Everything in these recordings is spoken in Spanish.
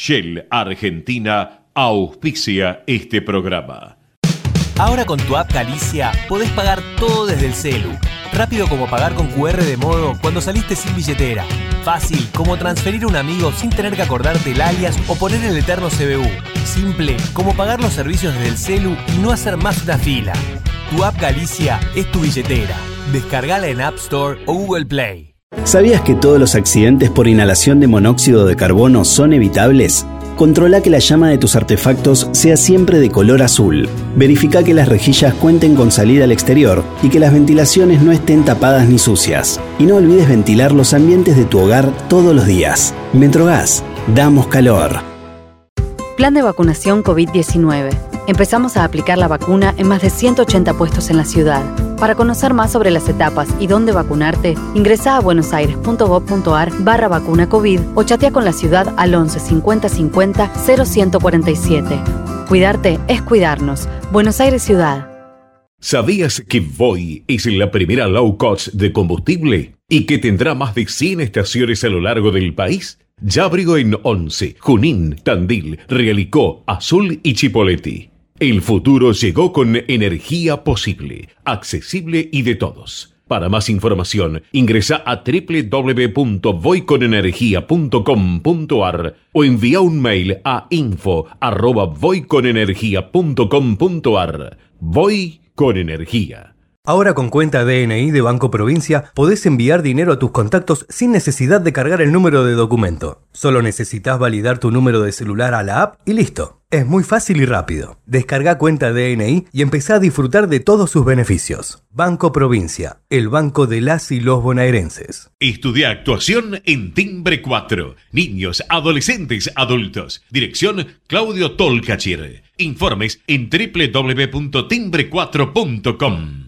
Shell Argentina auspicia este programa. Ahora con tu app Galicia podés pagar todo desde el celu. Rápido como pagar con QR de modo cuando saliste sin billetera. Fácil como transferir a un amigo sin tener que acordarte el alias o poner el eterno CBU. Simple como pagar los servicios desde el celu y no hacer más una fila. Tu app Galicia es tu billetera. Descargala en App Store o Google Play. ¿Sabías que todos los accidentes por inhalación de monóxido de carbono son evitables? Controla que la llama de tus artefactos sea siempre de color azul. Verifica que las rejillas cuenten con salida al exterior y que las ventilaciones no estén tapadas ni sucias. Y no olvides ventilar los ambientes de tu hogar todos los días. Metrogas, damos calor. Plan de vacunación COVID-19. Empezamos a aplicar la vacuna en más de 180 puestos en la ciudad. Para conocer más sobre las etapas y dónde vacunarte, ingresa a buenosaires.gov.ar barra vacuna COVID o chatea con la ciudad al 11 50 50 0147. Cuidarte es cuidarnos. Buenos Aires Ciudad. ¿Sabías que Voy es la primera low cost de combustible y que tendrá más de 100 estaciones a lo largo del país? Ya abrigo en Once, Junín, Tandil, Realicó, Azul y Chipoleti. El futuro llegó con energía posible, accesible y de todos. Para más información, ingresa a www.voyconenergia.com.ar o envía un mail a info@voyconenergia.com.ar. Voy con energía. Ahora con cuenta DNI de Banco Provincia podés enviar dinero a tus contactos sin necesidad de cargar el número de documento. Solo necesitas validar tu número de celular a la app y listo. Es muy fácil y rápido. Descarga cuenta DNI y empezá a disfrutar de todos sus beneficios. Banco Provincia, el banco de las y los bonaerenses. Estudia actuación en Timbre 4. Niños, adolescentes, adultos. Dirección Claudio Tolcachir. Informes en www.timbre4.com.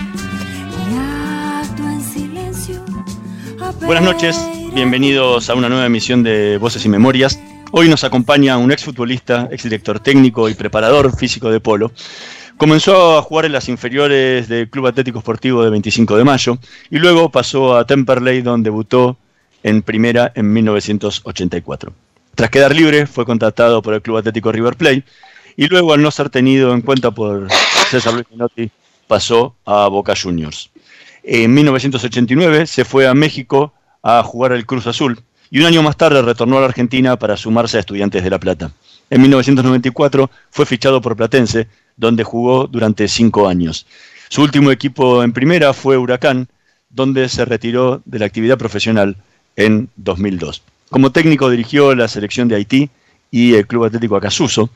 Buenas noches, bienvenidos a una nueva emisión de Voces y Memorias. Hoy nos acompaña un exfutbolista, exdirector técnico y preparador físico de polo. Comenzó a jugar en las inferiores del Club Atlético Esportivo de 25 de mayo y luego pasó a Temperley donde debutó en primera en 1984. Tras quedar libre fue contratado por el Club Atlético River Plate y luego al no ser tenido en cuenta por César Luis Minotti pasó a Boca Juniors. En 1989 se fue a México a jugar al Cruz Azul y un año más tarde retornó a la Argentina para sumarse a Estudiantes de La Plata. En 1994 fue fichado por Platense, donde jugó durante cinco años. Su último equipo en primera fue Huracán, donde se retiró de la actividad profesional en 2002. Como técnico dirigió la selección de Haití y el Club Atlético Acasuso,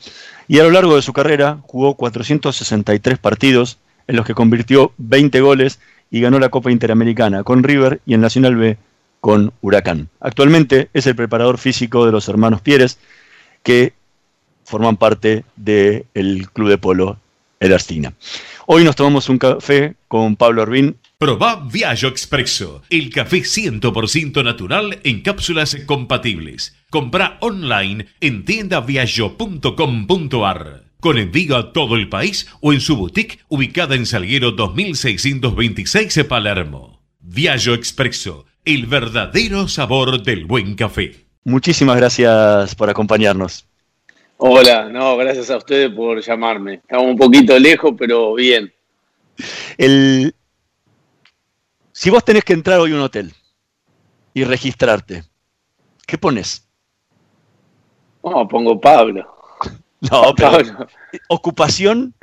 y a lo largo de su carrera jugó 463 partidos en los que convirtió 20 goles y ganó la Copa Interamericana con River y en Nacional B con Huracán. Actualmente es el preparador físico de los hermanos Pieres, que forman parte del Club de Polo El Arstina. Hoy nos tomamos un café con Pablo Arbín. Probá Viaggio Expresso, el café 100% natural en cápsulas compatibles. Compra online en tiendaviaggio.com.ar. Con envío a todo el país o en su boutique ubicada en Salguero 2626 Palermo. Viaggio Expresso, el verdadero sabor del buen café. Muchísimas gracias por acompañarnos. Hola, no, gracias a ustedes por llamarme. Estamos un poquito lejos, pero bien. El... Si vos tenés que entrar hoy a un hotel y registrarte, ¿qué pones? No, pongo Pablo. No, pero ocupación.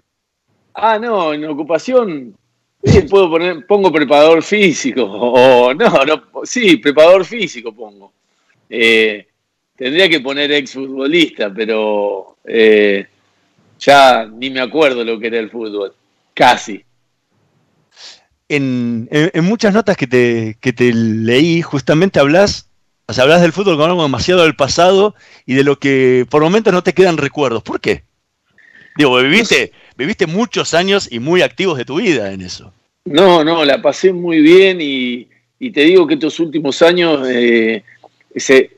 Ah, no, en ocupación sí, puedo poner, pongo preparador físico. O no, no, sí, preparador físico pongo. Eh, tendría que poner exfutbolista, pero eh, ya ni me acuerdo lo que era el fútbol. Casi. en, muchas notas que te, que te leí, justamente hablas, o sea, hablas del fútbol como algo demasiado del pasado y de lo que por momentos no te quedan recuerdos. ¿Por qué? Digo, viviste, viviste muchos años y muy activos de tu vida en eso. No, no, la pasé muy bien y, te digo que estos últimos años, eh,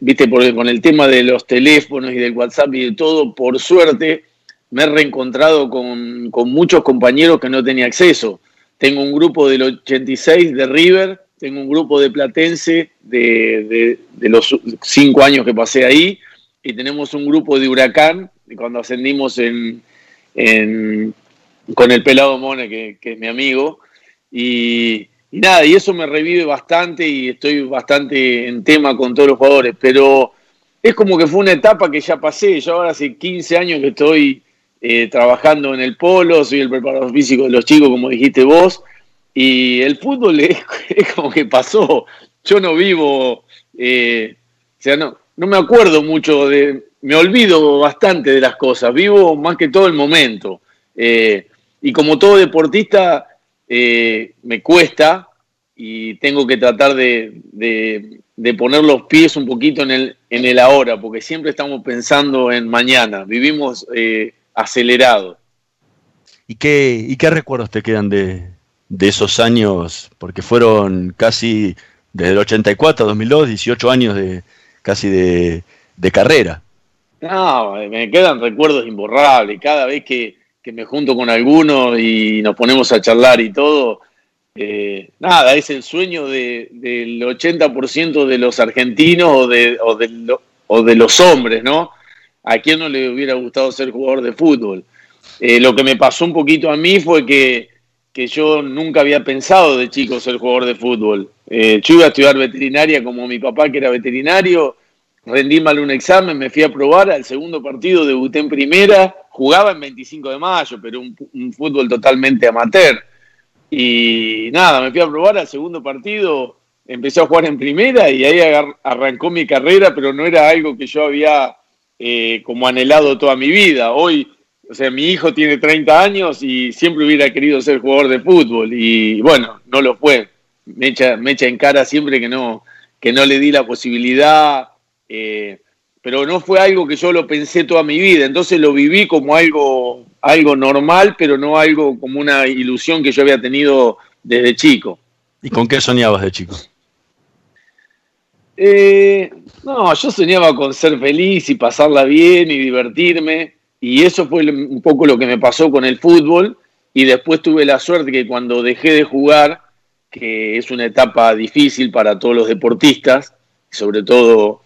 viste, porque con el tema de los teléfonos y del WhatsApp y de todo, por suerte me he reencontrado con, con muchos compañeros que no tenía acceso. Tengo un grupo del 86 de River, tengo un grupo de Platense de, los cinco años que pasé ahí, y tenemos un grupo de Huracán, cuando ascendimos en, con el pelado Mone, que, es mi amigo, y, nada, y eso me revive bastante y estoy bastante en tema con todos los jugadores, pero es como que fue una etapa que ya pasé, yo ahora hace 15 años que estoy eh, trabajando en el polo, soy el preparador físico de los chicos, como dijiste vos, y el fútbol es, como que pasó. Yo no vivo, eh, o sea, no, no me acuerdo mucho de, me olvido bastante de las cosas, vivo más que todo el momento. Eh, y como todo deportista, me cuesta y tengo que tratar de, de, poner los pies un poquito en el, en el ahora, porque siempre estamos pensando en mañana. Vivimos acelerado. ¿Y qué, y qué recuerdos te quedan de, esos años? Porque fueron casi desde el 84 a 2002, 18 años de casi de, carrera. No, me quedan recuerdos imborrables. Cada vez que, me junto con alguno y nos ponemos a charlar y todo, eh, nada, es el sueño de, del 80% de los argentinos o de, o de, o de los hombres, ¿no? ¿A quién no le hubiera gustado ser jugador de fútbol? Eh, lo que me pasó un poquito a mí fue que, yo nunca había pensado de chico ser jugador de fútbol. Eh, yo iba a estudiar veterinaria como mi papá que era veterinario, rendí mal un examen, me fui a probar, al segundo partido debuté en primera, jugaba en 25 de mayo, pero un, un fútbol totalmente amateur. Y nada, me fui a probar al segundo partido, empecé a jugar en primera y ahí arrancó mi carrera, pero no era algo que yo había eh, como anhelado toda mi vida. Hoy, o sea, mi hijo tiene 30 años y siempre hubiera querido ser jugador de fútbol y bueno, no lo fue. Me echa, me echa en cara siempre que no, que no le di la posibilidad, eh, pero no fue algo que yo lo pensé toda mi vida, entonces lo viví como algo, algo normal, pero no algo como una ilusión que yo había tenido desde chico. ¿Y con qué soñabas de chico? Eh, no, yo soñaba con ser feliz y pasarla bien y divertirme. Y eso fue un poco lo que me pasó con el fútbol. Y después tuve la suerte que cuando dejé de jugar, que es una etapa difícil para todos los deportistas, sobre todo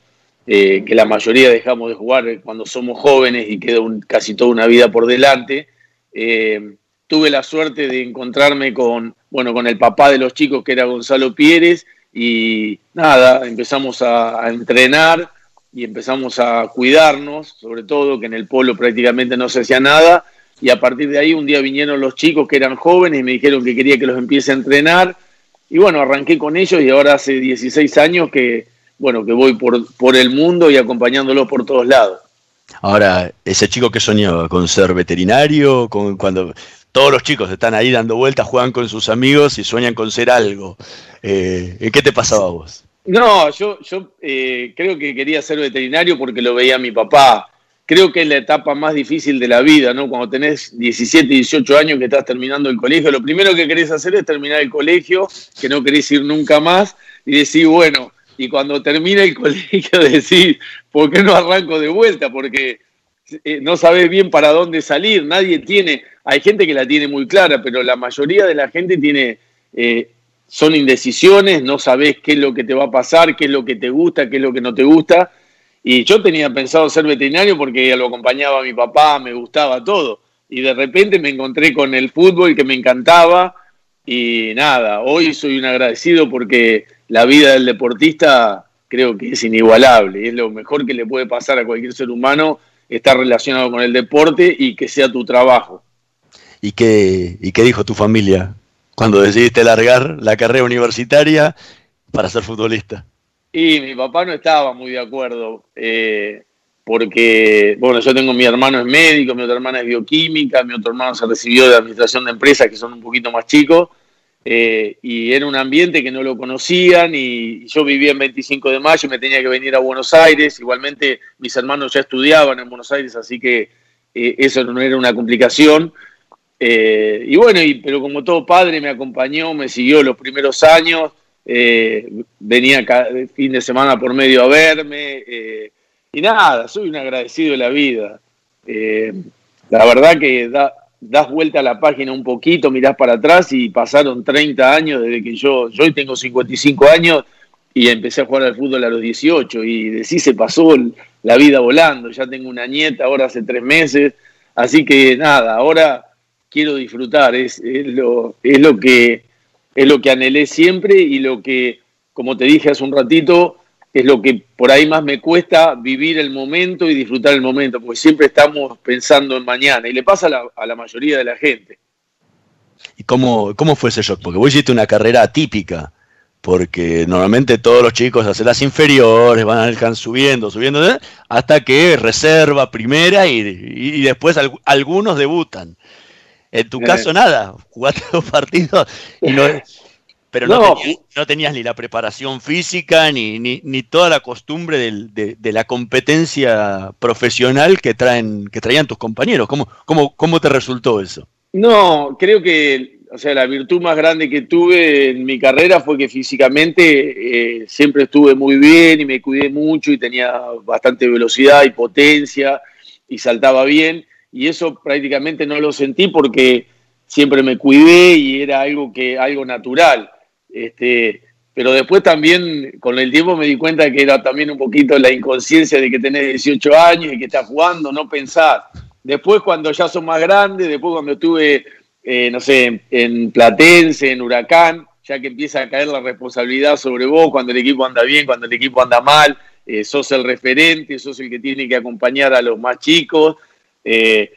eh, que la mayoría dejamos de jugar cuando somos jóvenes y queda casi toda una vida por delante, eh, tuve la suerte de encontrarme con, bueno, con el papá de los chicos que era Gonzalo Pieres y nada, empezamos a, entrenar y empezamos a cuidarnos, sobre todo que en el polo prácticamente no se hacía nada. Y a partir de ahí un día vinieron los chicos que eran jóvenes y me dijeron que quería que los empiece a entrenar. Y bueno, arranqué con ellos y ahora hace 16 años que, bueno, que voy por, por el mundo y acompañándolos por todos lados. Ahora, ese chico que soñó con ser veterinario, con cuando todos los chicos están ahí dando vueltas, juegan con sus amigos y sueñan con ser algo. Eh, ¿Qué te pasaba a vos? No, yo, yo eh, creo que quería ser veterinario porque lo veía mi papá. Creo que es la etapa más difícil de la vida, ¿no? Cuando tenés 17, 18 años que estás terminando el colegio, lo primero que querés hacer es terminar el colegio, que no querés ir nunca más, y decir, bueno, y cuando termina el colegio decir, ¿por qué no arranco de vuelta? Porque eh, no sabes bien para dónde salir, nadie tiene, hay gente que la tiene muy clara, pero la mayoría de la gente tiene son indecisiones, no sabes qué es lo que te va a pasar, qué es lo que te gusta, qué es lo que no te gusta. Y yo tenía pensado ser veterinario porque lo acompañaba mi papá, me gustaba todo. Y de repente me encontré con el fútbol que me encantaba y nada, hoy soy un agradecido porque la vida del deportista creo que es inigualable. Es lo mejor que le puede pasar a cualquier ser humano estar relacionado con el deporte y que sea tu trabajo. ¿Y qué, y qué dijo tu familia cuando decidiste largar la carrera universitaria para ser futbolista? Y mi papá no estaba muy de acuerdo, eh, porque, bueno, yo tengo mi hermano es médico, mi otra hermana es bioquímica, mi otro hermano se recibió de administración de empresas, que son un poquito más chicos, eh, y era un ambiente que no lo conocían y yo vivía en 25 de mayo y me tenía que venir a Buenos Aires. Igualmente mis hermanos ya estudiaban en Buenos Aires, así que eh, eso no era una complicación. Eh, y bueno, pero como todo padre me acompañó, me siguió los primeros años, venía cada fin de semana por medio a verme. y nada, soy un agradecido de la vida. la verdad que da, das vuelta a la página un poquito, mirás para atrás y pasaron 30 años desde que yo, yo tengo 55 años y empecé a jugar al fútbol a los 18 y de sí se pasó la vida volando, ya tengo una nieta ahora hace tres meses, así que nada, ahora quiero disfrutar, es, es, lo, es, lo que, es lo que anhelé siempre y lo que, como te dije hace un ratito, es lo que por ahí más me cuesta vivir el momento y disfrutar el momento, porque siempre estamos pensando en mañana y le pasa a la, mayoría de la gente. ¿Y cómo, cómo fue ese shock? Porque vos hiciste una carrera atípica, porque normalmente todos los chicos hacen las inferiores, van subiendo, subiendo, ¿eh? hasta que reserva primera y, después algunos debutan. En tu eh. caso, nada, jugaste dos partidos y no, pero no, tenías, ni la preparación física ni, ni, toda la costumbre de, la competencia profesional que, traen, que traían tus compañeros. ¿Cómo, cómo, cómo te resultó eso? No, creo que o sea, la virtud más grande que tuve en mi carrera fue que físicamente eh, siempre estuve muy bien y me cuidé mucho y tenía bastante velocidad y potencia y saltaba bien. Y eso prácticamente no lo sentí porque siempre me cuidé y era algo que algo natural. Este, pero después también con el tiempo me di cuenta que era también un poquito la inconsciencia de que tenés 18 años y que estás jugando, no pensar. Después cuando ya son más grandes, después cuando estuve, eh, no sé, en Platense, en Huracán, ya que empieza a caer la responsabilidad sobre vos cuando el equipo anda bien, cuando el equipo anda mal, eh, sos el referente, sos el que tiene que acompañar a los más chicos. Eh,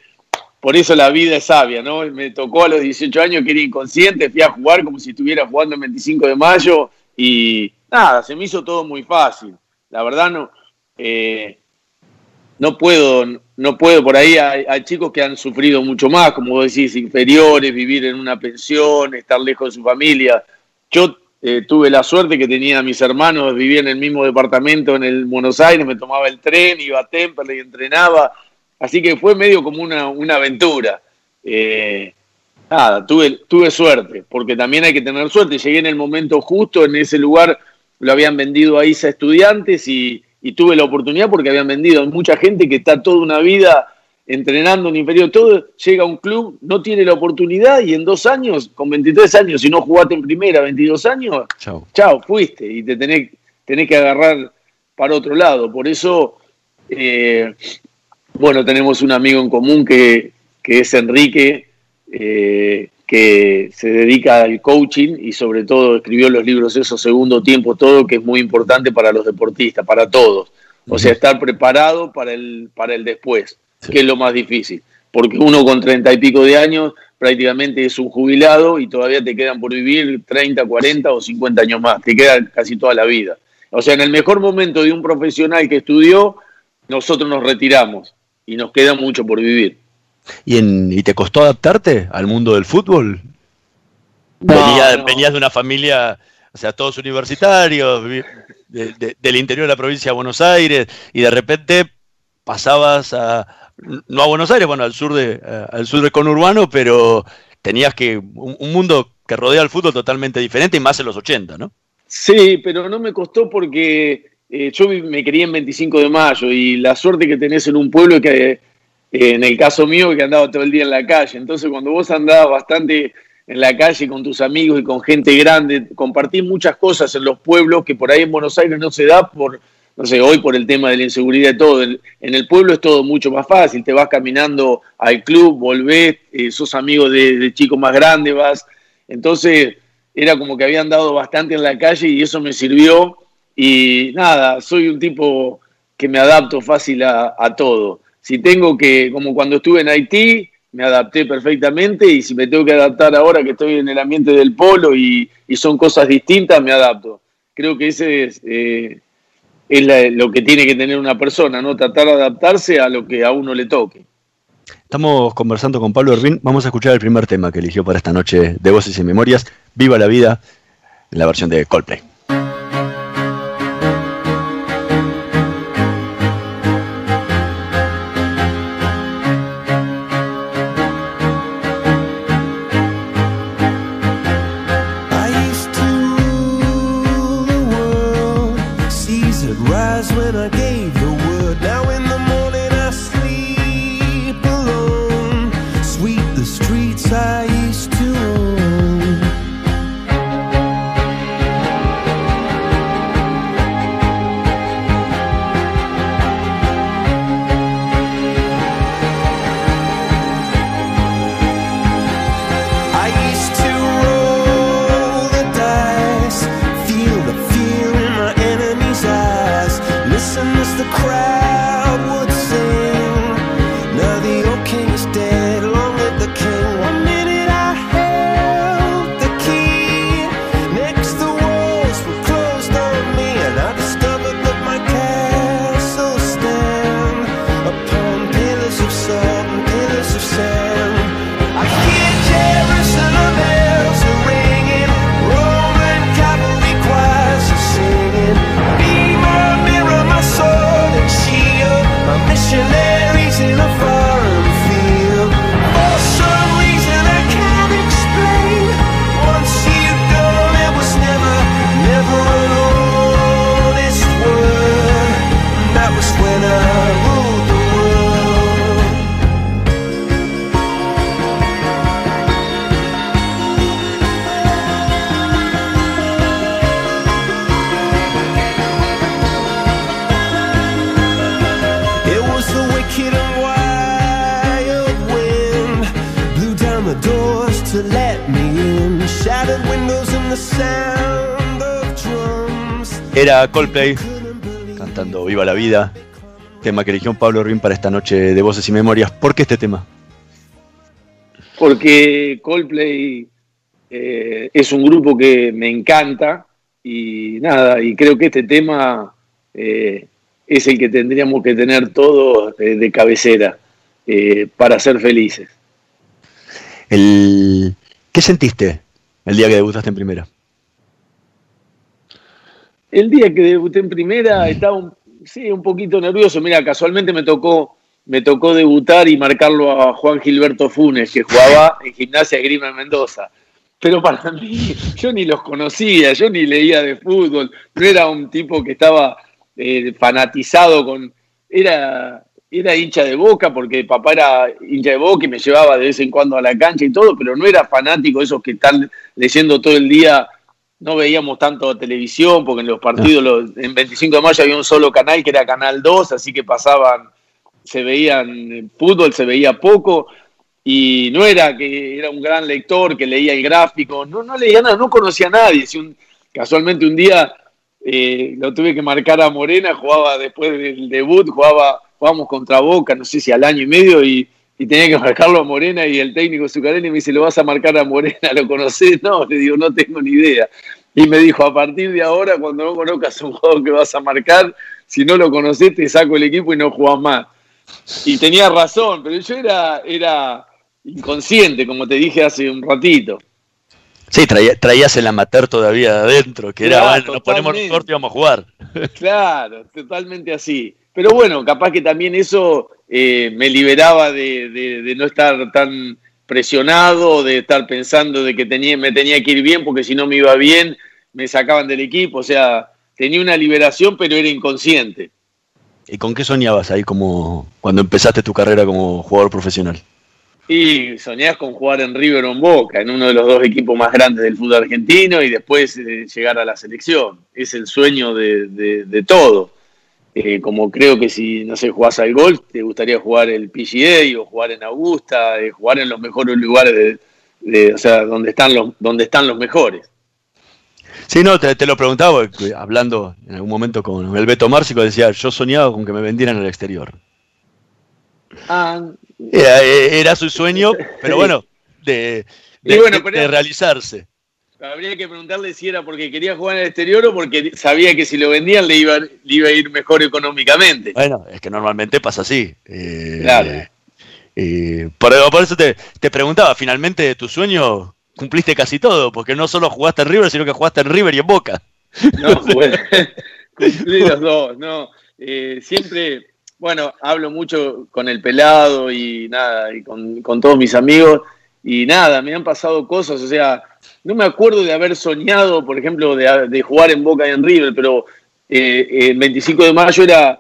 por eso la vida es sabia, ¿no? Me tocó a los 18 años que era inconsciente, fui a jugar como si estuviera jugando el 25 de mayo y nada, se me hizo todo muy fácil. La verdad no, eh, no puedo, no puedo, por ahí hay, chicos que han sufrido mucho más, como vos decís, inferiores, vivir en una pensión, estar lejos de su familia. Yo eh, tuve la suerte que tenía a mis hermanos, vivía en el mismo departamento en el Buenos Aires, me tomaba el tren, iba a Temperley, entrenaba, Así que fue medio como una, aventura. Eh, nada, tuve, tuve suerte, porque también hay que tener suerte. Llegué en el momento justo, en ese lugar lo habían vendido a ISA estudiantes y, tuve la oportunidad porque habían vendido. Hay mucha gente que está toda una vida entrenando en inferior, todo, llega a un club, no tiene la oportunidad y en dos años, con 23 años, si no jugaste en primera, 22 años, chao, chao fuiste y te tenés, tenés que agarrar para otro lado. Por eso eh, bueno, tenemos un amigo en común que, es Enrique, eh, que se dedica al coaching y sobre todo escribió los libros esos segundo tiempo, todo que es muy importante para los deportistas, para todos. O sea, estar preparado para el, para el después, que es lo más difícil. Porque uno con treinta y pico de años prácticamente es un jubilado y todavía te quedan por vivir 30, 40 o 50 años más. Te queda casi toda la vida. O sea, en el mejor momento de un profesional que estudió, nosotros nos retiramos y nos queda mucho por vivir. ¿Y, en, ¿Y te costó adaptarte al mundo del fútbol? venías de una familia, o sea, todos universitarios, del interior de la provincia de Buenos Aires, y de repente pasabas a, no a Buenos Aires, bueno, al sur de, al sur de conurbano, pero tenías que, un, mundo que rodea al fútbol totalmente diferente y más en los 80, ¿no? Sí, pero no me costó porque eh, yo me quería en 25 de mayo y la suerte que tenés en un pueblo que, eh, en el caso mío, que andaba todo el día en la calle. Entonces, cuando vos andabas bastante en la calle con tus amigos y con gente grande, compartís muchas cosas en los pueblos que por ahí en Buenos Aires no se da por, no sé, hoy por el tema de la inseguridad y todo. En, el pueblo es todo mucho más fácil. Te vas caminando al club, volvés, eh, sos amigo de, de chicos más grandes, vas. Entonces, era como que había andado bastante en la calle y eso me sirvió y nada, soy un tipo que me adapto fácil a, todo. Si tengo que, como cuando estuve en Haití, me adapté perfectamente y si me tengo que adaptar ahora que estoy en el ambiente del polo y, son cosas distintas, me adapto. Creo que ese es, eh, lo que tiene que tener una persona, ¿no? Tratar de adaptarse a lo que a uno le toque. Estamos conversando con Pablo Ervin. Vamos a escuchar el primer tema que eligió para esta noche de Voces y Memorias, Viva la Vida, en la versión de Coldplay. Era Coldplay cantando Viva la Vida, tema que eligió Pablo Rin para esta noche de Voces y Memorias. ¿Por qué este tema? Porque Coldplay eh, es un grupo que me encanta y nada, y creo que este tema eh, es el que tendríamos que tener todos de cabecera eh, para ser felices. El, ¿Qué sentiste el día que debutaste en primera? El día que debuté en primera estaba un, sí, un poquito nervioso. Mira, casualmente me tocó, me tocó debutar y marcarlo a Juan Gilberto Funes, que jugaba en Gimnasia Grima en Mendoza. Pero para mí, yo ni los conocía, yo ni leía de fútbol. No era un tipo que estaba eh, fanatizado con. Era, era hincha de boca porque papá era hincha de boca y me llevaba de vez en cuando a la cancha y todo, pero no era fanático de esos que están leyendo todo el día no veíamos tanto televisión, porque en los partidos, en 25 de mayo había un solo canal que era Canal 2, así que pasaban, se veían fútbol, se veía poco, y no era que era un gran lector que leía el gráfico, no, no leía nada, no conocía a nadie. Si un, casualmente un día eh, lo tuve que marcar a Morena, jugaba después del debut, jugaba, jugábamos contra Boca, no sé si al año y medio, y y tenía que marcarlo a Morena y el técnico Zucarelli me dice, ¿lo vas a marcar a Morena? ¿Lo conocés? No, le digo, no tengo ni idea. Y me dijo, a partir de ahora, cuando no conozcas un jugador que vas a marcar, si no lo conocés, te saco el equipo y no jugás más. Y tenía razón, pero yo era, era inconsciente, como te dije hace un ratito. Sí, traías el amateur todavía adentro, que era, bueno, nos ponemos un corte y vamos a jugar. Claro, totalmente así. Pero bueno, capaz que también eso eh, me liberaba de, no estar tan presionado, de estar pensando de que tenía, me tenía que ir bien, porque si no me iba bien, me sacaban del equipo. O sea, tenía una liberación, pero era inconsciente. ¿Y con qué soñabas ahí como cuando empezaste tu carrera como jugador profesional? Y soñabas con jugar en River o en Boca, en uno de los dos equipos más grandes del fútbol argentino y después eh, llegar a la selección. Es el sueño de, de todo. Eh, como creo que si, no sé, jugás al golf, te gustaría jugar el PGA o jugar en Augusta, eh, jugar en los mejores lugares, de, o sea, donde están, los, donde están los mejores. Sí, no, te, lo preguntaba, hablando en algún momento con el Beto Márcico, decía, yo soñaba con que me vendieran al exterior. Ah, era, su sueño, pero bueno, de, de realizarse. Habría que preguntarle si era porque quería jugar en el exterior o porque sabía que si lo vendían le iba, iba a ir mejor económicamente. Bueno, es que normalmente pasa así. Eh, claro. Eh, por, eso te, preguntaba, finalmente tu sueño cumpliste casi todo, porque no solo jugaste en River, sino que jugaste en River y en Boca. No, bueno, cumplí los dos, no. Eh, siempre, bueno, hablo mucho con el pelado y nada, y con, todos mis amigos, y nada, me han pasado cosas, o sea, no me acuerdo de haber soñado, por ejemplo, de, jugar en Boca y en River, pero eh, el 25 de mayo era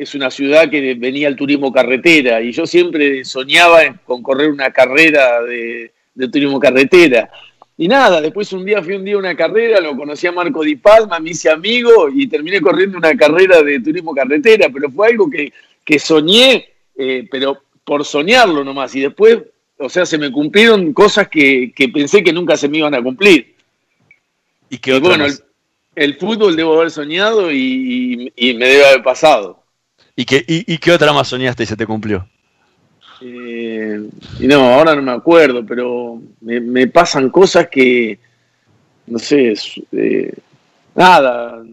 es una ciudad que venía el turismo carretera y yo siempre soñaba con correr una carrera de, turismo carretera. Y nada, después un día fui un día a una carrera, lo conocí a Marco Di Palma, me hice amigo y terminé corriendo una carrera de turismo carretera, pero fue algo que, soñé, eh, pero por soñarlo nomás. Y después, o sea, se me cumplieron cosas que, pensé que nunca se me iban a cumplir. Y, que bueno, el, fútbol debo haber soñado y me debe haber pasado. ¿Y qué, y, qué otra más soñaste y se te cumplió? Eh, no, ahora no me acuerdo, pero me, pasan cosas que, no sé, eh, nada.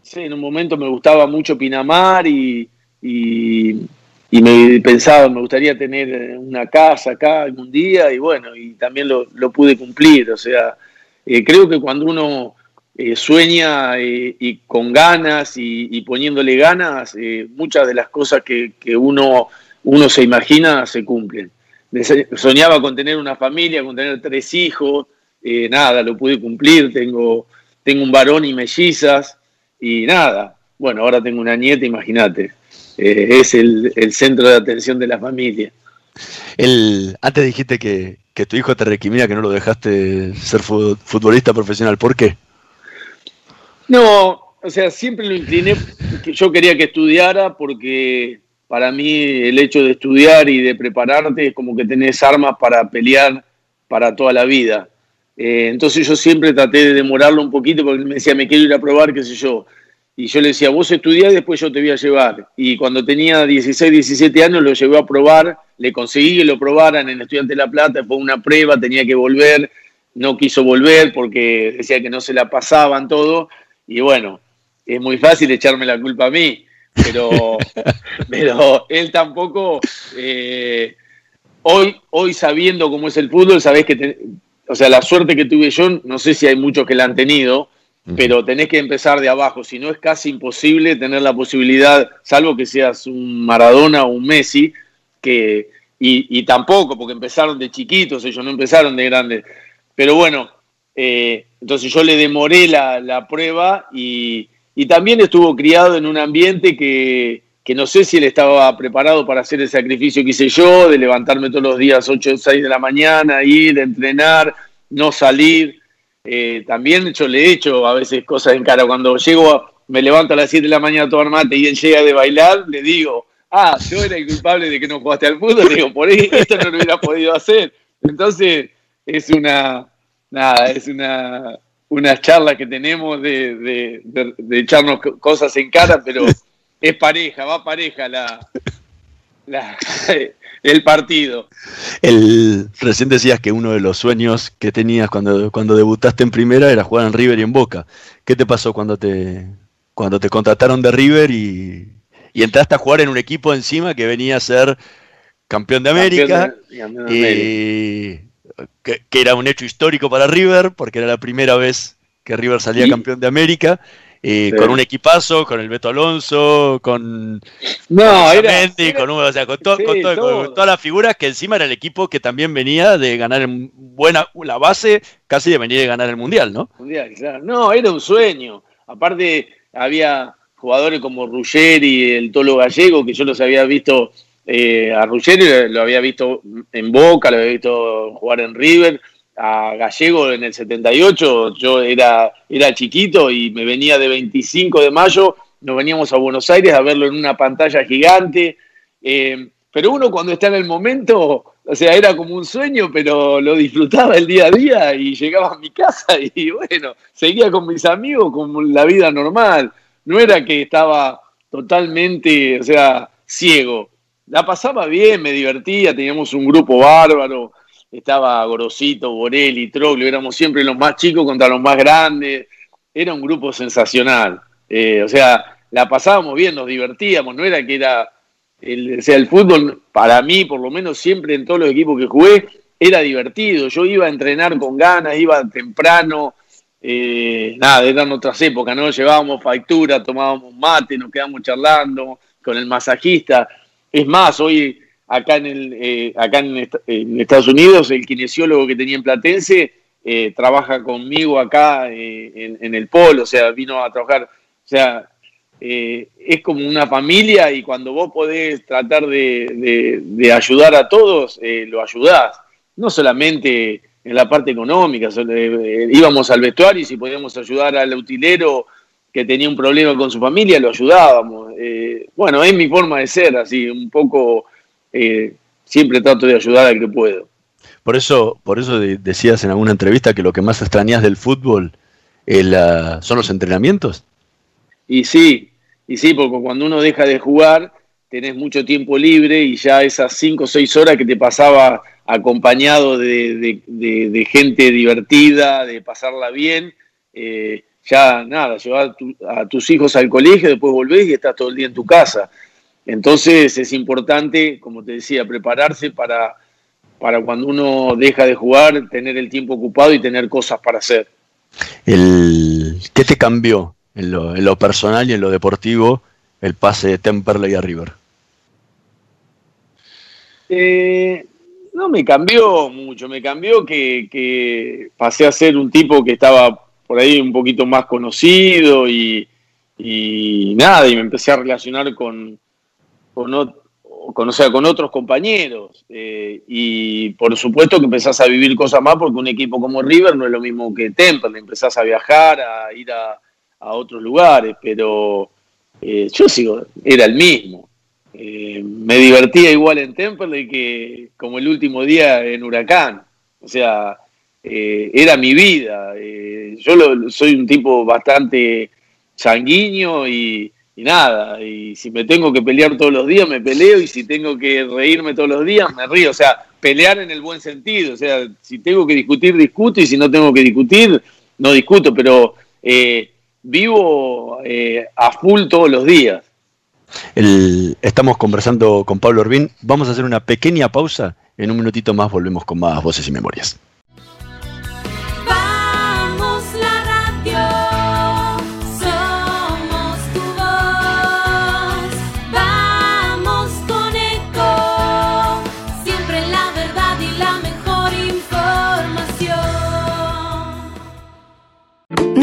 Sí, en un momento me gustaba mucho Pinamar y, y, me pensaba, me gustaría tener una casa acá algún día y bueno, y también lo, pude cumplir. O sea, eh, creo que cuando uno eh, sueña eh, y con ganas y, poniéndole ganas, eh, muchas de las cosas que, uno, uno se imagina se cumplen. Soñaba con tener una familia, con tener tres hijos, nada, lo pude cumplir, tengo, tengo un varón y mellizas y nada. Bueno, ahora tengo una nieta, imagínate, es el, centro de atención de la familia. El, antes dijiste que, que tu hijo te requimía que no lo dejaste ser futbolista profesional. ¿Por qué? No, o sea, siempre lo incliné, yo quería que estudiara porque para mí el hecho de estudiar y de prepararte es como que tenés armas para pelear para toda la vida. Eh, entonces yo siempre traté de demorarlo un poquito porque él me decía, me quiero ir a probar, qué sé yo. Y yo le decía, vos estudiá y después yo te voy a llevar. Y cuando tenía 16, 17 años lo llevé a probar, le conseguí que lo probaran en Estudiante de La Plata, fue una prueba, tenía que volver, no quiso volver porque decía que no se la pasaban todo y bueno, es muy fácil echarme la culpa a mí, pero, pero él tampoco, eh, hoy, hoy sabiendo cómo es el fútbol, sabés que, o sea, la suerte que tuve yo, no sé si hay muchos que la han tenido, pero tenés que empezar de abajo, si no es casi imposible tener la posibilidad, salvo que seas un Maradona o un Messi, que, y, y tampoco, porque empezaron de chiquitos, ellos no empezaron de grandes. Pero bueno, eh, entonces yo le demoré la, prueba y, también estuvo criado en un ambiente que, no sé si él estaba preparado para hacer el sacrificio que hice yo, de levantarme todos los días 8 o 6 de la mañana, ir, entrenar, no salir. Eh, también yo le he hecho a veces cosas en cara. Cuando llego, me levanto a las 7 de la mañana a tomar mate y él llega de bailar, le digo, ah, yo era el culpable de que no jugaste al fútbol, digo, por ahí esto no lo hubiera podido hacer. Entonces, es una, nada, es una, una charla que tenemos de, echarnos cosas en cara, pero es pareja, va pareja la, el partido. El, recién decías que uno de los sueños que tenías cuando, cuando debutaste en primera era jugar en River y en Boca. ¿Qué te pasó cuando te, cuando te contrataron de River y, entraste a jugar en un equipo encima que venía a ser campeón de América? y que, era un hecho histórico para River, porque era la primera vez que River salía campeón de América. Eh, con un equipazo, con el Beto Alonso, con, no, era, con, o sea, con, todas las figuras que encima era el equipo que también venía de ganar buena la base, casi de venir a ganar el mundial, ¿no? Mundial, claro. No, era un sueño. Aparte había jugadores como Ruggeri, el Tolo Gallego, que yo los había visto eh, a Ruggeri lo había visto en Boca, lo había visto jugar en River. A Gallego en el 78, yo era, era chiquito y me venía de 25 de mayo, nos veníamos a Buenos Aires a verlo en una pantalla gigante. Eh, pero uno cuando está en el momento, o sea, era como un sueño, pero lo disfrutaba el día a día y llegaba a mi casa y bueno, seguía con mis amigos como la vida normal. No era que estaba totalmente, o sea, ciego la pasaba bien, me divertía, teníamos un grupo bárbaro, estaba Gorosito, Borelli, Troglio, éramos siempre los más chicos contra los más grandes, era un grupo sensacional, eh, o sea, la pasábamos bien, nos divertíamos, no era que era o sea, el fútbol, para mí, por lo menos siempre en todos los equipos que jugué, era divertido. Yo iba a entrenar con ganas, iba temprano. Eh, nada, eran otras épocas, ¿no? Llevábamos factura, tomábamos mate, nos quedamos charlando con el masajista. Es más, hoy acá en, el, eh, acá en, Estados Unidos, el kinesiólogo que tenía en Platense eh, trabaja conmigo acá en, en, el polo, o sea, vino a trabajar. O sea, eh, es como una familia y cuando vos podés tratar de, ayudar a todos, eh, lo ayudás. No solamente en la parte económica, eh, íbamos al vestuario y si podíamos ayudar al utilero que tenía un problema con su familia, lo ayudábamos. bueno, es mi forma de ser, así, un poco, siempre trato de ayudar al que puedo. Por eso, por eso decías en alguna entrevista que lo que más extrañas del fútbol son los entrenamientos. Y sí, y sí, porque cuando uno deja de jugar, tenés mucho tiempo libre y ya esas cinco o seis horas que te pasaba acompañado de, gente divertida, de pasarla bien, eh, ya nada, llevar a, tus hijos al colegio, después volvés y estás todo el día en tu casa. Entonces es importante, como te decía, prepararse para, para cuando uno deja de jugar, tener el tiempo ocupado y tener cosas para hacer. El, ¿Qué te cambió en lo, personal y en lo deportivo el pase de Temperley a River? Eh, no me cambió mucho, me cambió que, pasé a ser un tipo que estaba por ahí un poquito más conocido y, nada, y me empecé a relacionar con, con, con, con otros compañeros. Eh, y por supuesto que empezás a vivir cosas más porque un equipo como River no es lo mismo que Temperley, empezás a viajar, a ir a, a otros lugares, pero eh, yo sigo, era el mismo. Eh, me divertía igual en Temperley que como el último día en Huracán. O sea, era mi vida. yo soy un tipo bastante sanguíneo y, y, nada. Y si me tengo que pelear todos los días, me peleo. Y si tengo que reírme todos los días, me río. O sea, pelear en el buen sentido. O sea, si tengo que discutir, discuto. Y si no tengo que discutir, no discuto. Pero vivo eh, a full todos los días. estamos conversando con Pablo Orbín. Vamos a hacer una pequeña pausa. En un minutito más volvemos con más voces y memorias.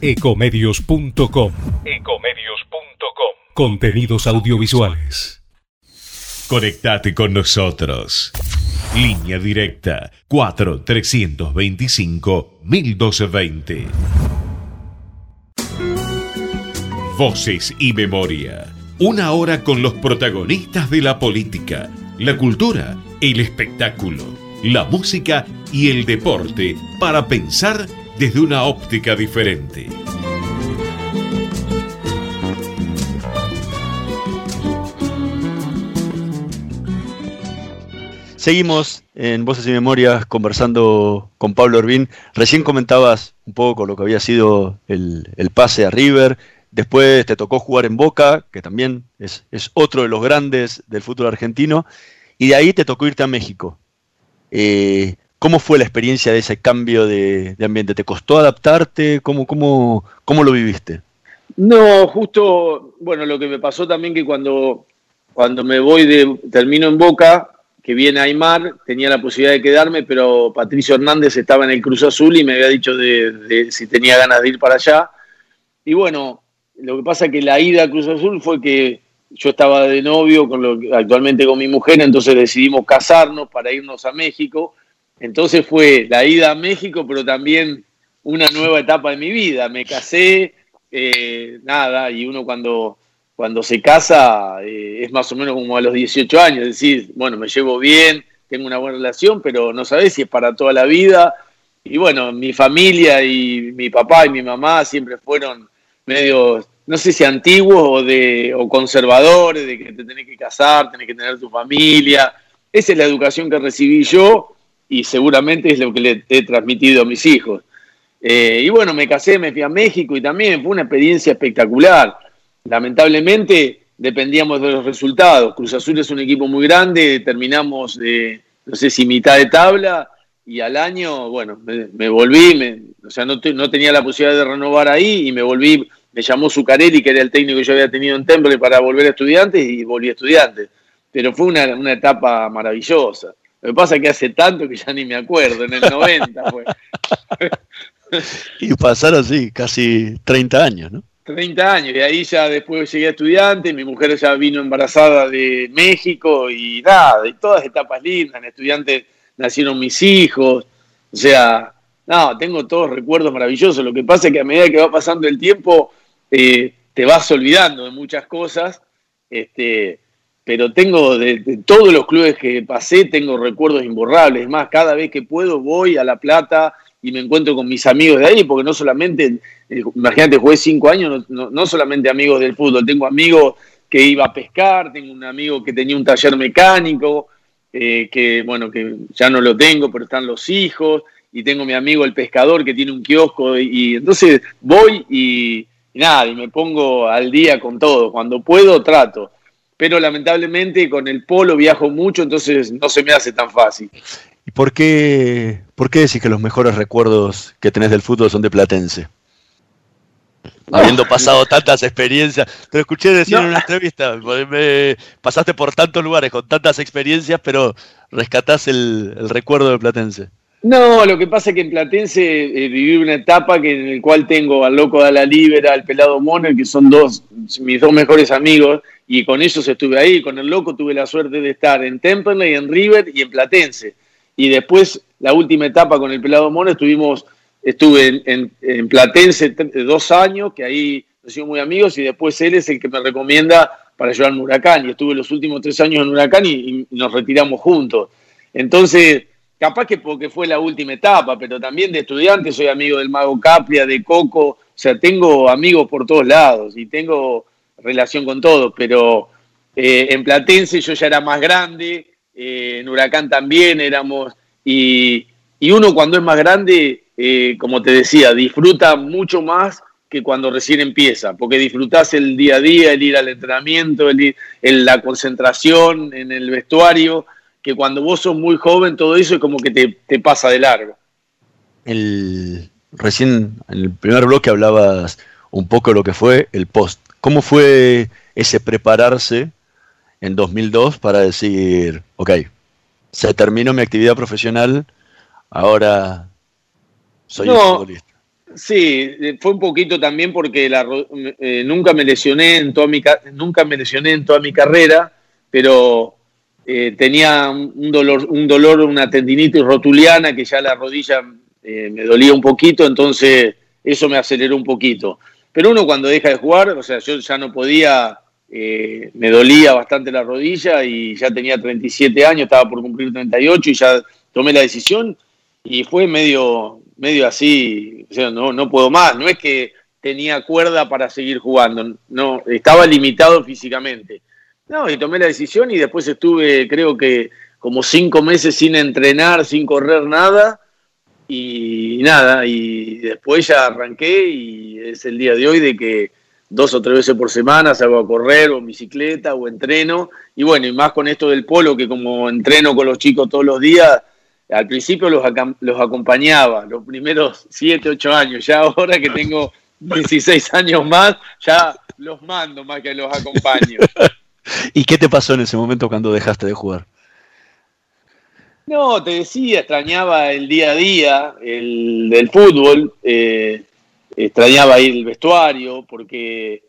ecomedios.com. Ecomedios.com. Contenidos audiovisuales. Conectate con nosotros. Línea directa 4 325 1220. Voces y memoria. Una hora con los protagonistas de la política, la cultura, el espectáculo, la música y el deporte para pensar desde una óptica diferente. Seguimos en Voces y Memorias conversando con Pablo Orbín. Recién comentabas un poco lo que había sido el, pase a River. Después te tocó jugar en Boca, que también es, otro de los grandes del fútbol argentino. Y de ahí te tocó irte a México. Eh, ¿Cómo fue la experiencia de ese cambio de, ambiente? ¿Te costó adaptarte? ¿Cómo, cómo, cómo lo viviste? No, justo, bueno, lo que me pasó también que cuando, cuando me voy de, termino en Boca, que viene Aymar, tenía la posibilidad de quedarme, pero Patricio Hernández estaba en el Cruz Azul y me había dicho de, si tenía ganas de ir para allá. Y bueno, lo que pasa es que la ida a Cruz Azul fue que yo estaba de novio con lo, actualmente con mi mujer, entonces decidimos casarnos para irnos a México entonces fue la ida a México, pero también una nueva etapa de mi vida. Me casé, eh, nada, y uno cuando, cuando se casa eh, es más o menos como a los 18 años, es decir, bueno, me llevo bien, tengo una buena relación, pero no sabes si es para toda la vida. Y bueno, mi familia y mi papá y mi mamá siempre fueron medio, no sé si antiguos o, de, o conservadores, de que te tenés que casar, tenés que tener tu familia. Esa es la educación que recibí yo y seguramente es lo que le he transmitido a mis hijos. Eh, y bueno, me casé, me fui a México y también fue una experiencia espectacular. Lamentablemente dependíamos de los resultados. Cruz Azul es un equipo muy grande, terminamos de, no sé si mitad de tabla y al año, bueno, me, volví, me, o sea, no, no, tenía la posibilidad de renovar ahí y me volví, me llamó Zucarelli, que era el técnico que yo había tenido en Temple para volver a estudiantes y volví a estudiantes. Pero fue una, una etapa maravillosa. Lo que pasa es que hace tanto que ya ni me acuerdo, en el 90 fue. y pasaron así, casi 30 años, ¿no? 30 años, y ahí ya después llegué a estudiante, mi mujer ya vino embarazada de México y nada, y todas etapas lindas, en estudiantes nacieron mis hijos, o sea, no, tengo todos recuerdos maravillosos, lo que pasa es que a medida que va pasando el tiempo, eh, te vas olvidando de muchas cosas, este, pero tengo de, todos los clubes que pasé, tengo recuerdos imborrables. Es más, cada vez que puedo voy a La Plata y me encuentro con mis amigos de ahí, porque no solamente, eh, imagínate, jugué cinco años, no, solamente amigos del fútbol, tengo amigos que iba a pescar, tengo un amigo que tenía un taller mecánico, eh, que bueno, que ya no lo tengo, pero están los hijos, y tengo mi amigo el pescador que tiene un kiosco, y, entonces voy y nada, y me pongo al día con todo, cuando puedo trato pero lamentablemente con el polo viajo mucho, entonces no se me hace tan fácil. ¿Y por qué, por qué decís que los mejores recuerdos que tenés del fútbol son de Platense? Habiendo pasado tantas experiencias, te lo escuché decir en una entrevista, pasaste por tantos lugares con tantas experiencias, pero rescatás el, recuerdo de Platense. No, lo que pasa es que en Platense eh, viví una etapa que, en la cual tengo al loco de la Libera, al pelado Mono, que son dos, mis dos mejores amigos, y con ellos estuve ahí, con el loco tuve la suerte de estar en Temperley, en River y en Platense. Y después, la última etapa con el pelado mono, estuvimos, estuve en, Platense dos años, que ahí nos hicimos muy amigos, y después él es el que me recomienda para llevar al Huracán. Y estuve los últimos tres años en Huracán y, nos retiramos juntos. Entonces, capaz que porque fue la última etapa, pero también de estudiante soy amigo del Mago Capria, de Coco, o sea, tengo amigos por todos lados y tengo relación con todo, pero eh, en Platense yo ya era más grande, eh, en Huracán también éramos, y, uno cuando es más grande, eh, como te decía, disfruta mucho más que cuando recién empieza, porque disfrutás el día a día, el ir al entrenamiento, el la concentración en el vestuario, que cuando vos sos muy joven todo eso es como que te, te pasa de largo. El, recién en el primer bloque hablabas un poco de lo que fue el post ¿Cómo fue ese prepararse en 2002 para decir, ok, se terminó mi actividad profesional, ahora soy un futbolista? Sí, fue un poquito también porque eh, nunca me lesioné en toda mi nunca me lesioné en toda mi carrera, pero eh, tenía un dolor, un dolor, una tendinitis rotuliana que ya la rodilla eh, me dolía un poquito, entonces eso me aceleró un poquito. Pero uno cuando deja de jugar, o sea, yo ya no podía, eh, me dolía bastante la rodilla y ya tenía 37 años, estaba por cumplir 38 y ya tomé la decisión y fue medio, medio así, o sea, no, no puedo más, no es que tenía cuerda para seguir jugando, no, estaba limitado físicamente. No, y tomé la decisión y después estuve, creo que como cinco meses sin entrenar, sin correr nada y nada, y después ya arranqué y es el día de hoy de que dos o tres veces por semana salgo a correr o bicicleta o entreno. Y bueno, y más con esto del polo, que como entreno con los chicos todos los días, al principio los, los acompañaba, los primeros siete, ocho años. Ya ahora que tengo 16 años más, ya los mando más que los acompaño. ¿Y qué te pasó en ese momento cuando dejaste de jugar? No, te decía, extrañaba el día a día el, del fútbol, eh, extrañaba ir al vestuario, porque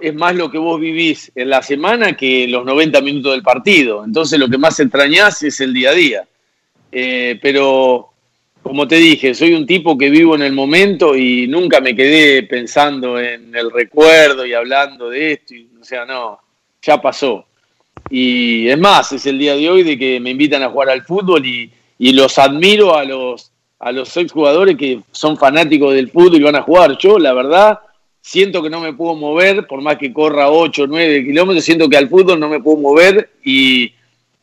es más lo que vos vivís en la semana que los 90 minutos del partido. Entonces lo que más extrañás es el día a día. Eh, pero, como te dije, soy un tipo que vivo en el momento y nunca me quedé pensando en el recuerdo y hablando de esto. O sea, no, ya pasó. Y es más, es el día de hoy de que me invitan a jugar al fútbol y, y los admiro a los, a los exjugadores que son fanáticos del fútbol y van a jugar. Yo, la verdad, siento que no me puedo mover, por más que corra 8 o 9 kilómetros, siento que al fútbol no me puedo mover y,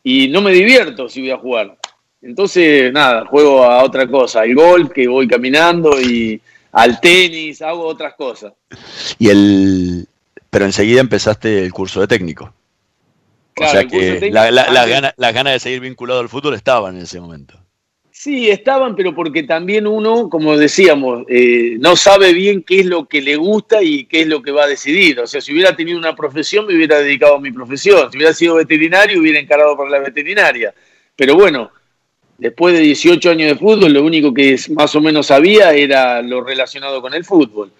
y no me divierto si voy a jugar. Entonces, nada, juego a otra cosa, al golf, que voy caminando y al tenis, hago otras cosas. Y el, pero enseguida empezaste el curso de técnico. Claro, o sea que la- la- las antes- ganas las ganas de seguir vinculado al fútbol estaban en ese momento. Sí, estaban, pero porque también uno, como decíamos, eh, no sabe bien qué es lo que le gusta y qué es lo que va a decidir. O sea, si hubiera tenido una profesión, me hubiera dedicado a mi profesión. Si hubiera sido veterinario, hubiera encarado para la veterinaria. Pero bueno, después de 18 años de fútbol, lo único que más o menos sabía era lo relacionado con el fútbol.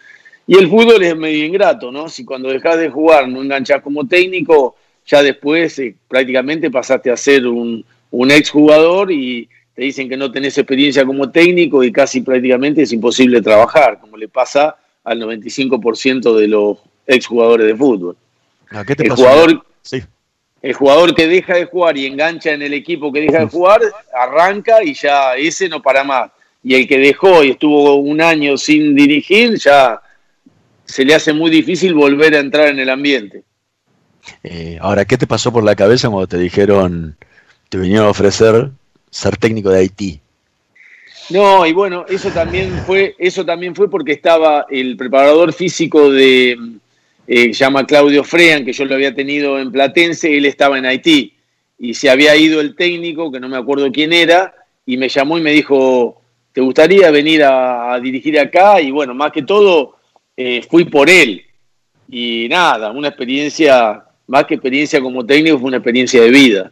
Y el fútbol es medio ingrato, ¿no? Si cuando dejas de jugar no enganchás como técnico, ya después eh, prácticamente pasaste a ser un, un exjugador y te dicen que no tenés experiencia como técnico y casi prácticamente es imposible trabajar, como le pasa al 95% de los exjugadores de fútbol. ¿A qué te El pasó? jugador, Sí. el jugador que deja de jugar y engancha en el equipo que deja de jugar, arranca y ya ese no para más. Y el que dejó y estuvo un año sin dirigir, ya se le hace muy difícil volver a entrar en el ambiente. Eh, ahora, ¿qué te pasó por la cabeza cuando te dijeron, te vinieron a ofrecer ser técnico de Haití? No, y bueno, eso también fue, eso también fue porque estaba el preparador físico de eh, llama Claudio Frean, que yo lo había tenido en Platense, él estaba en Haití. Y se había ido el técnico, que no me acuerdo quién era, y me llamó y me dijo, ¿te gustaría venir a, a dirigir acá? Y bueno, más que todo, eh, fui por él. Y nada, una experiencia, más que experiencia como técnico, fue una experiencia de vida.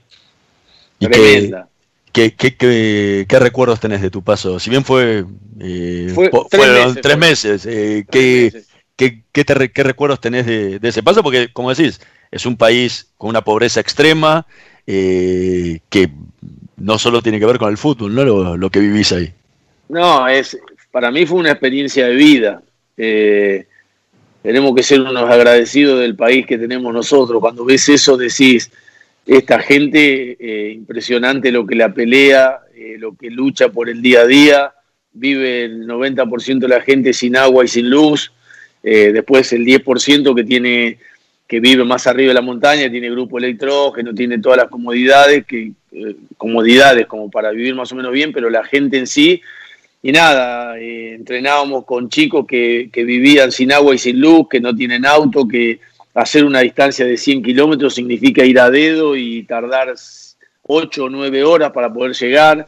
¿Y Tremenda. qué, qué- qué- qué recuerdos tenés de tu paso? Si bien fue, eh, Fue po- tres fueron meses, tres meses, eh, Tres ¿qué, meses. qué- qué te qué recuerdos tenés de, de ese paso? Porque, como decís, es un país con una pobreza extrema eh, que no solo tiene que ver con el fútbol, ¿no? Lo, lo que vivís ahí. No, es, para mí fue una experiencia de vida. Eh, tenemos que ser unos agradecidos del país que tenemos nosotros. Cuando ves eso decís, esta gente, eh, impresionante lo que la pelea, eh, lo que lucha por el día a día, vive el 90% de la gente sin agua y sin luz, después el 10% que tiene que vive más arriba de la montaña, tiene grupo electrógeno, tiene todas las comodidades, comodidades como para vivir más o menos bien, pero la gente en sí y nada, eh, entrenábamos con chicos que, vivían sin agua y sin luz, que no tienen auto, que hacer una distancia de 100 kilómetros significa ir a dedo y tardar 8 o 9 horas para poder llegar.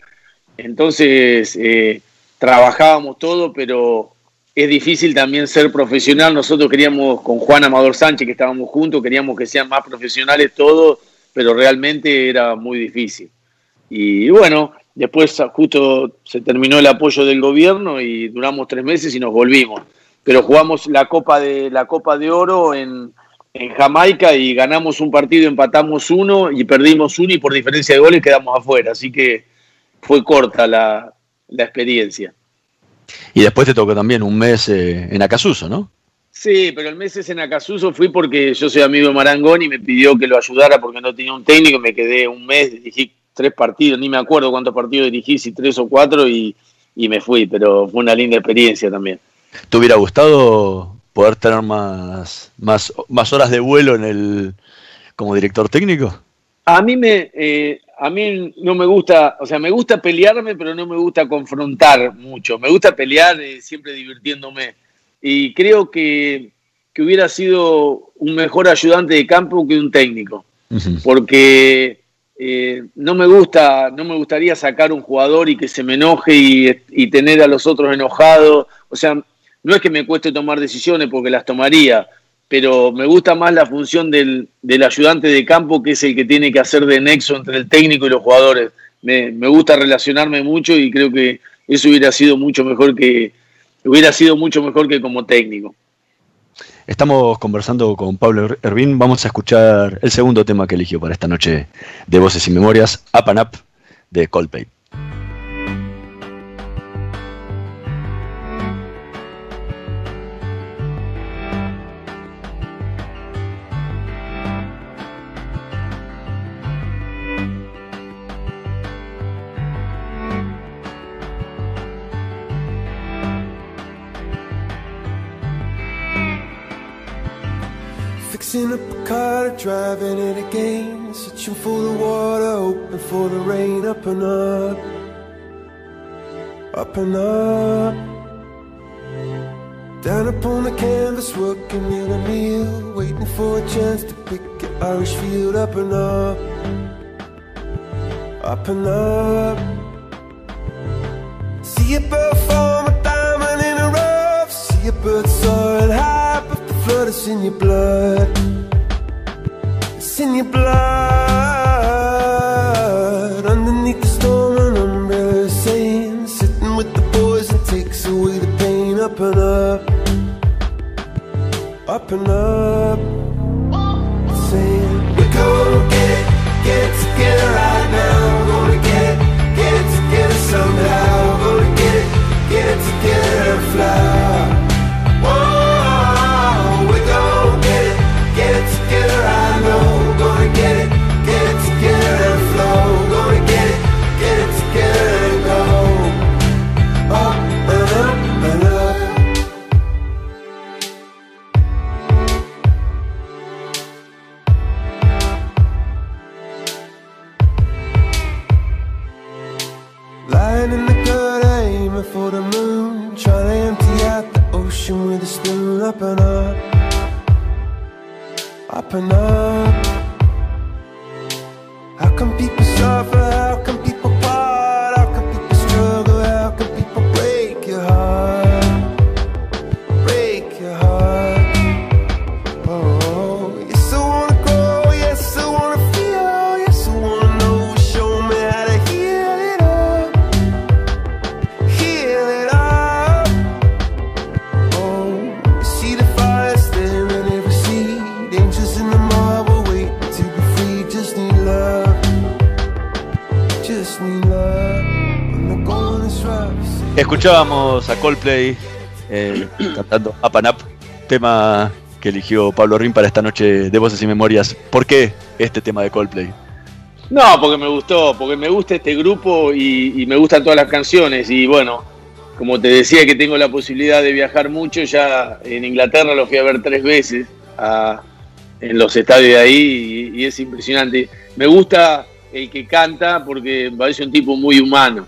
Entonces, eh, trabajábamos todo, pero es difícil también ser profesional. Nosotros queríamos, con Juan Amador Sánchez, que estábamos juntos, queríamos que sean más profesionales todos, pero realmente era muy difícil. Y bueno, después justo se terminó el apoyo del gobierno y duramos tres meses y nos volvimos. Pero jugamos la Copa de, la Copa de Oro en, en Jamaica y ganamos un partido, empatamos uno y perdimos uno y por diferencia de goles quedamos afuera. Así que fue corta la, la experiencia. Y después te tocó también un mes eh, en Acasuso, ¿no? Sí, pero el mes ese en Acasuso fui porque yo soy amigo de Marangón y me pidió que lo ayudara porque no tenía un técnico. Me quedé un mes, dirigí tres partidos, ni me acuerdo cuántos partidos dirigí, si tres o cuatro, y, y me fui. Pero fue una linda experiencia también. ¿Te hubiera gustado poder tener más, más, más horas de vuelo en el como director técnico? A mí me, eh, a mí no me gusta, o sea, me gusta pelearme, pero no me gusta confrontar mucho. Me gusta pelear eh, siempre divirtiéndome. Y creo que, que hubiera sido un mejor ayudante de campo que un técnico. Porque eh, no me gusta, no me gustaría sacar un jugador y que se me enoje y, y tener a los otros enojados. O sea, no es que me cueste tomar decisiones porque las tomaría, pero me gusta más la función del, del, ayudante de campo, que es el que tiene que hacer de nexo entre el técnico y los jugadores. Me, me, gusta relacionarme mucho y creo que eso hubiera sido mucho mejor que hubiera sido mucho mejor que como técnico. Estamos conversando con Pablo Hervín. Vamos a escuchar el segundo tema que eligió para esta noche de Voces y Memorias, Up and Up, de Coldplay. Driving it again. Searching for the water, hoping for the rain. Up and up, up and up. Down upon the canvas, working in a meal. Waiting for a chance to pick an Irish field. Up and up, up and up. See a bird form a diamond in a rough. See a bird soaring high, but the flood is in your blood. Up and up. A Coldplay eh, cantando Up and Up, tema que eligió Pablo Rin para esta noche de Voces y Memorias. ¿Por qué este tema de Coldplay? No, porque me gustó, porque me gusta este grupo y, me gustan todas las canciones. Y bueno, como te decía que tengo la posibilidad de viajar mucho, ya en Inglaterra lo fui a ver tres veces en los estadios de ahí y, es impresionante. Me gusta el que canta porque parece un tipo muy humano.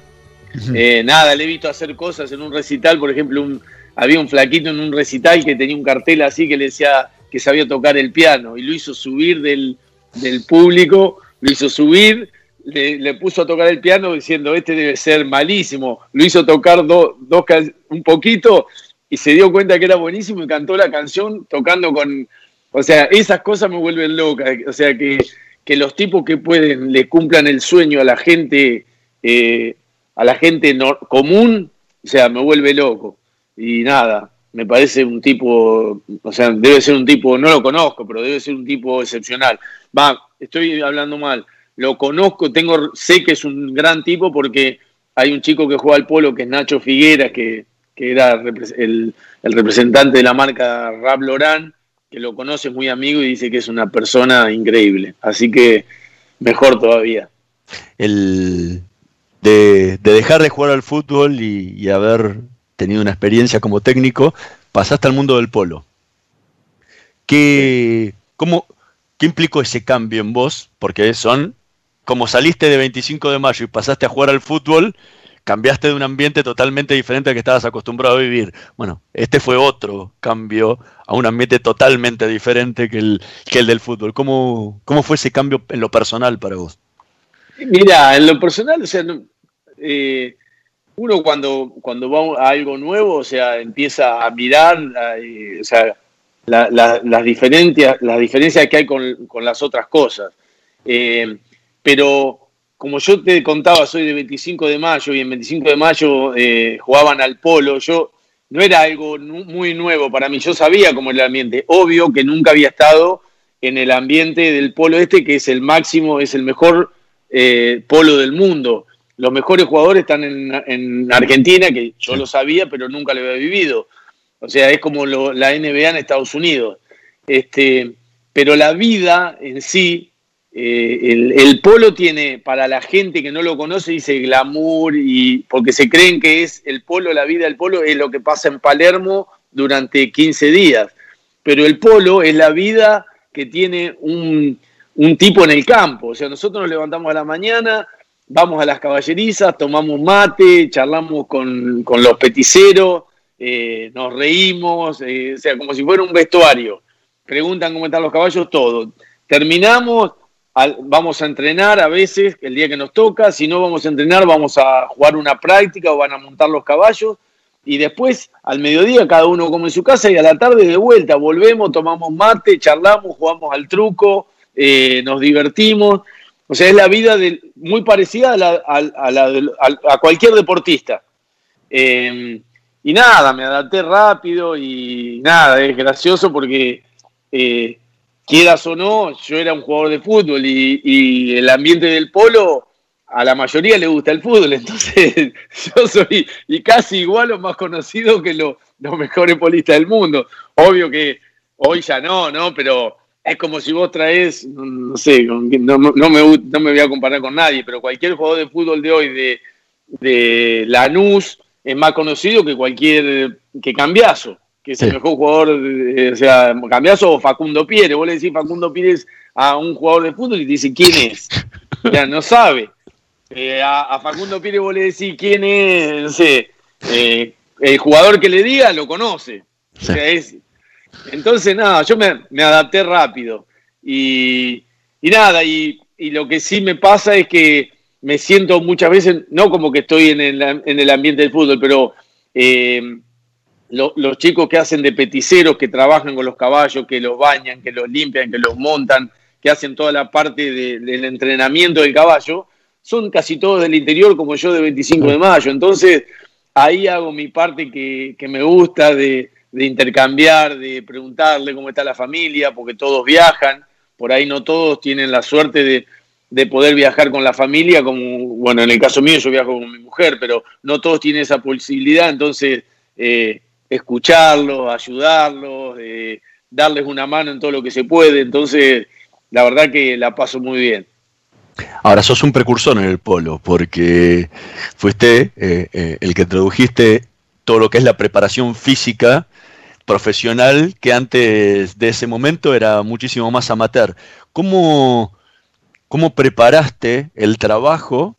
Eh, nada, le he visto hacer cosas en un recital, por ejemplo, había un flaquito en un recital que tenía un cartel así que le decía que sabía tocar el piano y lo hizo subir del, del público, lo hizo subir, le, puso a tocar el piano diciendo, este debe ser malísimo, lo hizo tocar do- dos un poquito y se dio cuenta que era buenísimo y cantó la canción tocando con, o sea, esas cosas me vuelven loca, o sea, que, que los tipos que pueden, le cumplan el sueño a la gente, eh, a la gente común, o sea, me vuelve loco. Y nada, me parece un tipo, o sea, debe ser un tipo, no lo conozco, pero debe ser un tipo excepcional. Va, estoy hablando mal. Lo conozco, tengo, sé que es un gran tipo porque hay un chico que juega al polo que es Nacho Figueras, que, que era el, representante de la marca Rap Loran, que lo conoce, es muy amigo y dice que es una persona increíble. Así que mejor todavía. El de, de dejar de jugar al fútbol y, y haber tenido una experiencia como técnico, pasaste al mundo del polo. ¿Qué, cómo, ¿Qué implicó ese cambio en vos? Porque son, como saliste de 25 de mayo y pasaste a jugar al fútbol, cambiaste de un ambiente totalmente diferente al que estabas acostumbrado a vivir. Bueno, este fue otro cambio a un ambiente totalmente diferente que el, que el del fútbol. ¿Cómo, ¿Cómo fue ese cambio en lo personal para vos? Mira, en lo personal, o sea, eh, uno cuando, cuando va a algo nuevo, o sea, empieza a mirar, eh, o sea, la- la- las, diferencias, las diferencias que hay con, con las otras cosas. Eh, pero como yo te contaba, soy de 25 de mayo y en 25 de mayo eh, jugaban al polo, yo no era algo muy nuevo para mí, yo sabía cómo era el ambiente, obvio que nunca había estado en el ambiente del polo este, que es el máximo, es el mejor eh, polo del mundo. Los mejores jugadores están en, en Argentina, que yo lo sabía, pero nunca lo había vivido. O sea, es como lo- la NBA en Estados Unidos. Este, pero la vida en sí, eh, el, el polo tiene, para la gente que no lo conoce, dice glamour, y porque se creen que es el polo, la vida del polo, es lo que pasa en Palermo durante 15 días. Pero el polo es la vida que tiene un, un tipo en el campo. O sea, nosotros nos levantamos a la mañana, vamos a las caballerizas, tomamos mate, charlamos con, con los peticeros, eh, nos reímos, eh, o sea, como si fuera un vestuario. Preguntan cómo están los caballos, todo. Terminamos, vamos a entrenar a veces, el día que nos toca, si no vamos a entrenar, vamos a jugar una práctica o van a montar los caballos. Y después, al mediodía, cada uno come en su casa y a la tarde de vuelta volvemos, tomamos mate, charlamos, jugamos al truco, eh, nos divertimos. O sea, es la vida de, muy parecida a, la- cualquier deportista. Eh, y nada, me adapté rápido y nada, es gracioso porque eh, quieras o no, yo era un jugador de fútbol y, el ambiente del polo a la mayoría le gusta el fútbol, entonces yo soy y casi igual o más conocido que lo- los mejores polistas del mundo. Obvio que hoy ya no, ¿no? Pero es como si vos traes, no, sé, no, no me, gu- no me voy a comparar con nadie, pero cualquier jugador de fútbol de hoy de, de Lanús es más conocido que cualquier, que Cambiazo, que es el mejor jugador, de- o sea, Cambiazo o Facundo Pérez. Vos le decís Facundo Pérez a un jugador de fútbol y te dice quién es. Ya no sabe. Eh, a, a Facundo Pérez vos le decís quién es, no sé, eh, el jugador que le diga lo conoce. O sea, es, entonces, nada, yo me, adapté rápido. Y, y nada, y, y lo que sí me pasa es que me siento muchas veces, no como que estoy en el, en el ambiente del fútbol, pero eh, lo- los chicos que hacen de peticeros, que trabajan con los caballos, que los bañan, que los limpian, que los montan, que hacen toda la parte de- del entrenamiento del caballo, son casi todos del interior como yo de 25 de mayo. Entonces, ahí hago mi parte que, que me gusta de, de intercambiar, de preguntarle cómo está la familia, porque todos viajan, por ahí no todos tienen la suerte de, de poder viajar con la familia, como, bueno, en el caso mío yo viajo con mi mujer, pero no todos tienen esa posibilidad, entonces eh, escucharlos, ayudarlos, eh, darles una mano en todo lo que se puede, entonces la verdad que la paso muy bien. Ahora, sos un precursor en el polo, porque fuiste eh, el que introdujiste todo lo que es la preparación física profesional, que antes de ese momento era muchísimo más amateur. ¿Cómo, cómo preparaste el trabajo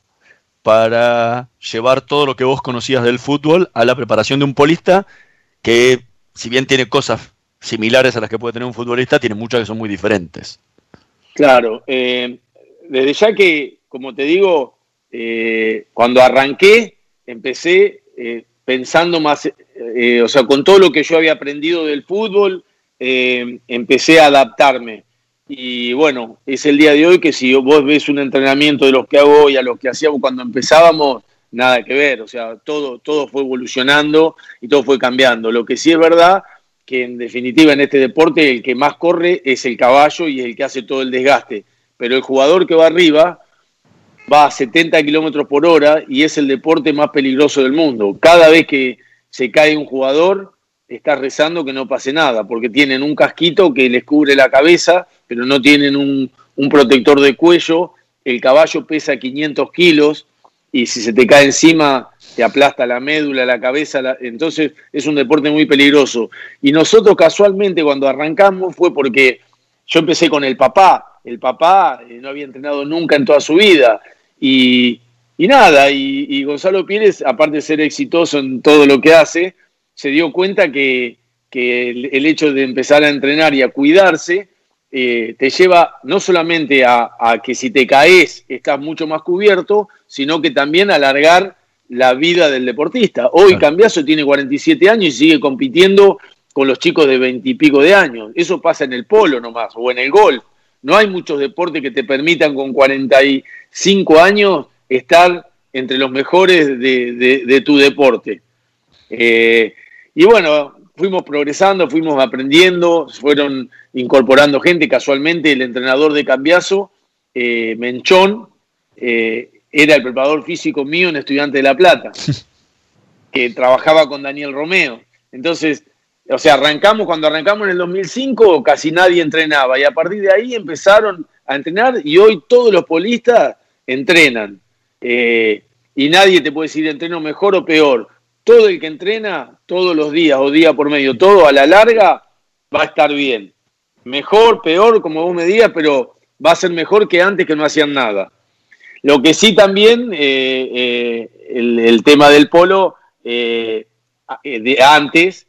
para llevar todo lo que vos conocías del fútbol a la preparación de un polista que, si bien tiene cosas similares a las que puede tener un futbolista, tiene muchas que son muy diferentes? Claro, eh, desde ya que, como te digo, eh, cuando arranqué, empecé eh, pensando más, eh, o sea, con todo lo que yo había aprendido del fútbol, eh, empecé a adaptarme. Y bueno, es el día de hoy que si vos ves un entrenamiento de los que hago hoy a los que hacíamos cuando empezábamos, nada que ver, o sea, todo, todo fue evolucionando y todo fue cambiando. Lo que sí es verdad que en definitiva en este deporte el que más corre es el caballo y es el que hace todo el desgaste. Pero el jugador que va arriba va a 70 kilómetros por hora y es el deporte más peligroso del mundo. Cada vez que se cae un jugador, está rezando que no pase nada, porque tienen un casquito que les cubre la cabeza, pero no tienen un, protector de cuello. El caballo pesa 500 kilos y si se te cae encima te aplasta la médula, la cabeza, entonces es un deporte muy peligroso. Y nosotros casualmente cuando arrancamos fue porque yo empecé con el papá, el papá eh, no había entrenado nunca en toda su vida y, y nada, y, y Gonzalo Pérez, aparte de ser exitoso en todo lo que hace, se dio cuenta que, que el, el hecho de empezar a entrenar y a cuidarse eh, te lleva no solamente a, a que si te caes estás mucho más cubierto, sino que también a alargar la vida del deportista. Hoy Cambiaso tiene 47 años y sigue compitiendo con los chicos de 20 y pico de años. Eso pasa en el polo nomás, o en el golf. No hay muchos deportes que te permitan con 45 años estar entre los mejores de, de- de tu deporte. Eh, y bueno, fuimos progresando, fuimos aprendiendo, fueron incorporando gente. Casualmente el entrenador de Cambiaso, eh, Menchón, eh, era el preparador físico mío en Estudiante de La Plata, que trabajaba con Daniel Romeo. Entonces, o sea, arrancamos, cuando arrancamos en el 2005, casi nadie entrenaba y a partir de ahí empezaron a entrenar y hoy todos los polistas entrenan. Eh, y nadie te puede decir entreno mejor o peor. Todo el que entrena todos los días o día por medio, todo a la larga va a estar bien. Mejor, peor, como vos me digas, pero va a ser mejor que antes que no hacían nada. Lo que sí también, eh, eh, el, tema del polo, de antes,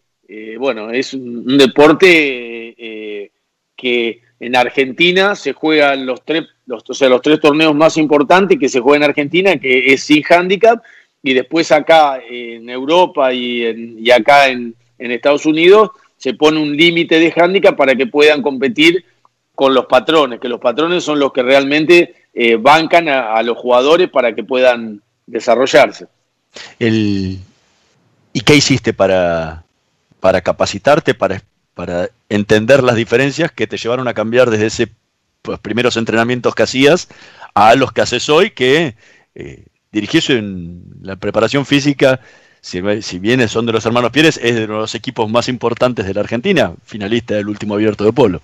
bueno, es un, deporte que en Argentina se juegan los tres, los, o sea, los tres torneos más importantes que se juegan en Argentina, que es sin handicap, y después acá en Europa y, acá en, Estados Unidos se pone un límite de handicap para que puedan competir con los patrones, que los patrones son los que realmente eh, bancan a, los jugadores para que puedan desarrollarse. ¿Y qué hiciste para, para capacitarte, para, para entender las diferencias que te llevaron a cambiar desde esos primeros entrenamientos que hacías a los que haces hoy, que eh, dirigís en la preparación física, si, si bien son de los hermanos Pieres, es de los equipos más importantes de la Argentina, finalista del último abierto de polo.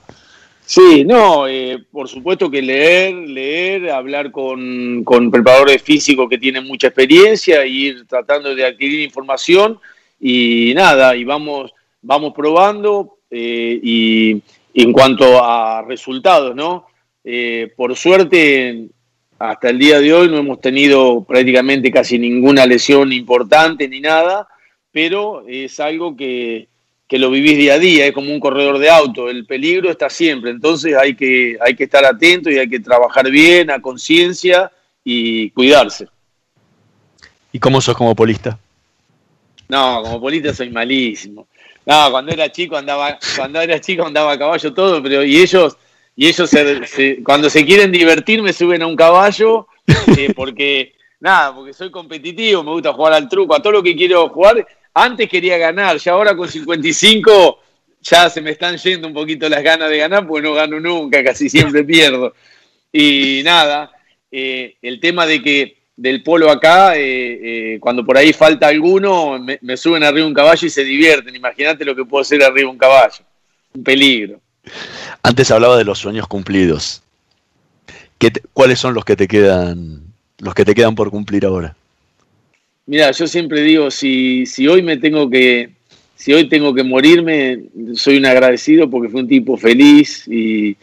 Sí, no, eh, por supuesto que leer, leer, hablar con, con preparadores físicos que tienen mucha experiencia, ir tratando de adquirir información y nada, y vamos, vamos probando eh, y, y en cuanto a resultados, ¿no? Eh, por suerte, hasta el día de hoy no hemos tenido prácticamente casi ninguna lesión importante ni nada, pero es algo que, que lo vivís día a día, es como un corredor de auto, el peligro está siempre, entonces hay que, hay que estar atento y hay que trabajar bien, a conciencia y cuidarse. ¿Y cómo sos como polista? No, como polita soy malísimo. No, cuando era chico andaba, cuando era chico andaba a caballo todo, pero y ellos, y ellos cuando se quieren divertir me suben a un caballo, eh, porque, nada, porque soy competitivo, me gusta jugar al truco, a todo lo que quiero jugar. Antes quería ganar, ya ahora con 55 ya se me están yendo un poquito las ganas de ganar, porque no gano nunca, casi siempre pierdo. Y nada, eh, el tema de que del polo acá, eh, eh, cuando por ahí falta alguno, me, me suben arriba un caballo y se divierten. Imagínate lo que puedo hacer arriba un caballo. Un peligro. Antes hablaba de los sueños cumplidos. ¿Qué te- ¿Cuáles son los que te quedan, los que te quedan por cumplir ahora? Mira, yo siempre digo, si, si hoy me tengo que, si hoy tengo que morirme, soy un agradecido porque fui un tipo feliz y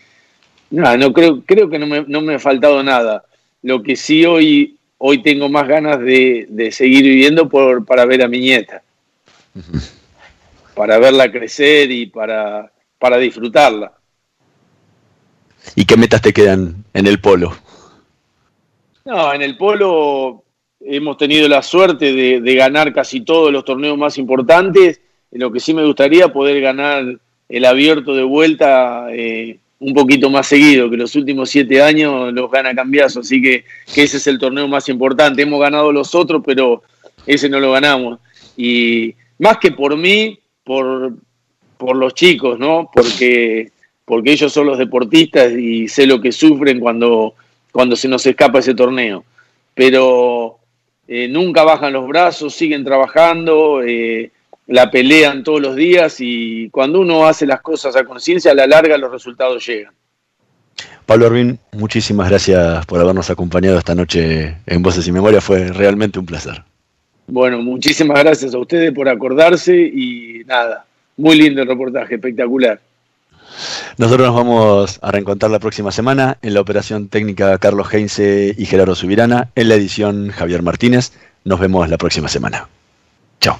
nada, no creo, creo que no me, no me ha faltado nada. Lo que sí hoy, hoy tengo más ganas de, de seguir viviendo por, para ver a mi nieta, para verla crecer y para, para disfrutarla. ¿Y qué metas te quedan en el polo? No, en el polo hemos tenido la suerte de, de ganar casi todos los torneos más importantes. Lo que sí me gustaría poder ganar el abierto de vuelta eh, un poquito más seguido, que los últimos siete años los gana Cambiazo, así que, ese es el torneo más importante. Hemos ganado los otros, pero ese no lo ganamos. Y más que por mí, por, por los chicos, ¿no? Porque, porque ellos son los deportistas y sé lo que sufren cuando, cuando se nos escapa ese torneo. Pero eh, nunca bajan los brazos, siguen trabajando, eh, la pelean todos los días y cuando uno hace las cosas a conciencia, a la larga los resultados llegan. Pablo Arvin, muchísimas gracias por habernos acompañado esta noche en Voces y Memoria. Fue realmente un placer. Bueno, muchísimas gracias a ustedes por acordarse y nada, muy lindo el reportaje, espectacular. Nosotros nos vamos a reencontrar la próxima semana en la operación técnica Carlos Heinze y Gerardo Subirana, en la edición Javier Martínez. Nos vemos la próxima semana. Chao.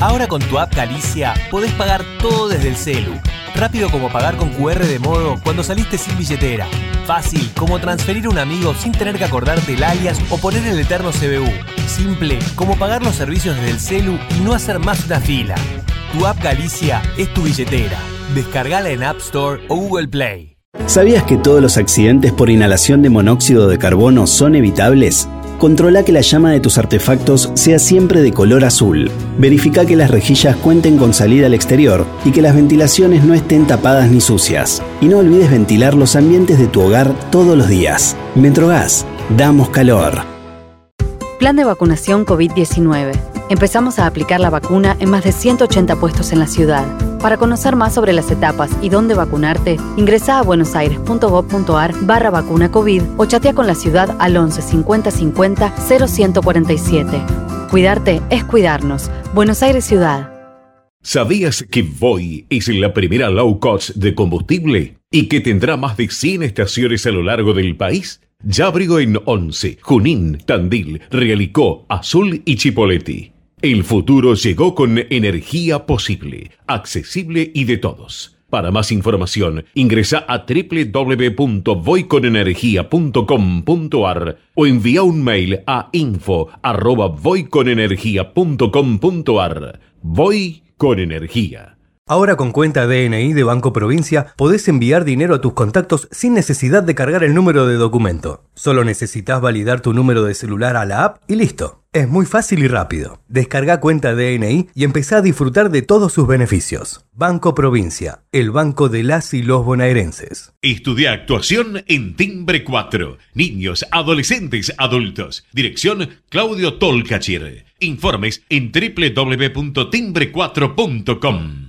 Ahora con tu app Galicia podés pagar todo desde el celu. Rápido como pagar con QR de modo cuando saliste sin billetera. Fácil como transferir a un amigo sin tener que acordarte el alias o poner el eterno CBU. Simple como pagar los servicios desde el celu y no hacer más una fila. Tu app Galicia es tu billetera. Descargala en App Store o Google Play. ¿Sabías que todos los accidentes por inhalación de monóxido de carbono son evitables? Controla que la llama de tus artefactos sea siempre de color azul. Verifica que las rejillas cuenten con salida al exterior y que las ventilaciones no estén tapadas ni sucias. Y no olvides ventilar los ambientes de tu hogar todos los días. Metrogas, Damos calor. Plan de vacunación COVID-19. Empezamos a aplicar la vacuna en más de 180 puestos en la ciudad. Para conocer más sobre las etapas y dónde vacunarte, ingresa a buenosaires.gov.ar barra vacuna COVID o chatea con la ciudad al 11 50 50 0147. Cuidarte es cuidarnos. Buenos Aires Ciudad. ¿Sabías que Voy es la primera low cost de combustible y que tendrá más de 100 estaciones a lo largo del país? Ya abrió en Once, Junín, Tandil, Realicó, Azul y Chipoleti. El futuro llegó con energía posible, accesible y de todos. Para más información, ingresa a www.voyconenergia.com.ar o envía un mail a info@voyconenergia.com.ar. Voy con energía. Ahora con cuenta DNI de Banco Provincia podés enviar dinero a tus contactos sin necesidad de cargar el número de documento. Solo necesitas validar tu número de celular a la app y listo. Es muy fácil y rápido. Descarga cuenta DNI y empezá a disfrutar de todos sus beneficios. Banco Provincia, el banco de las y los bonaerenses. Estudia actuación en Timbre 4. Niños, adolescentes, adultos. Dirección Claudio Tolcachir. Informes en www.timbre4.com.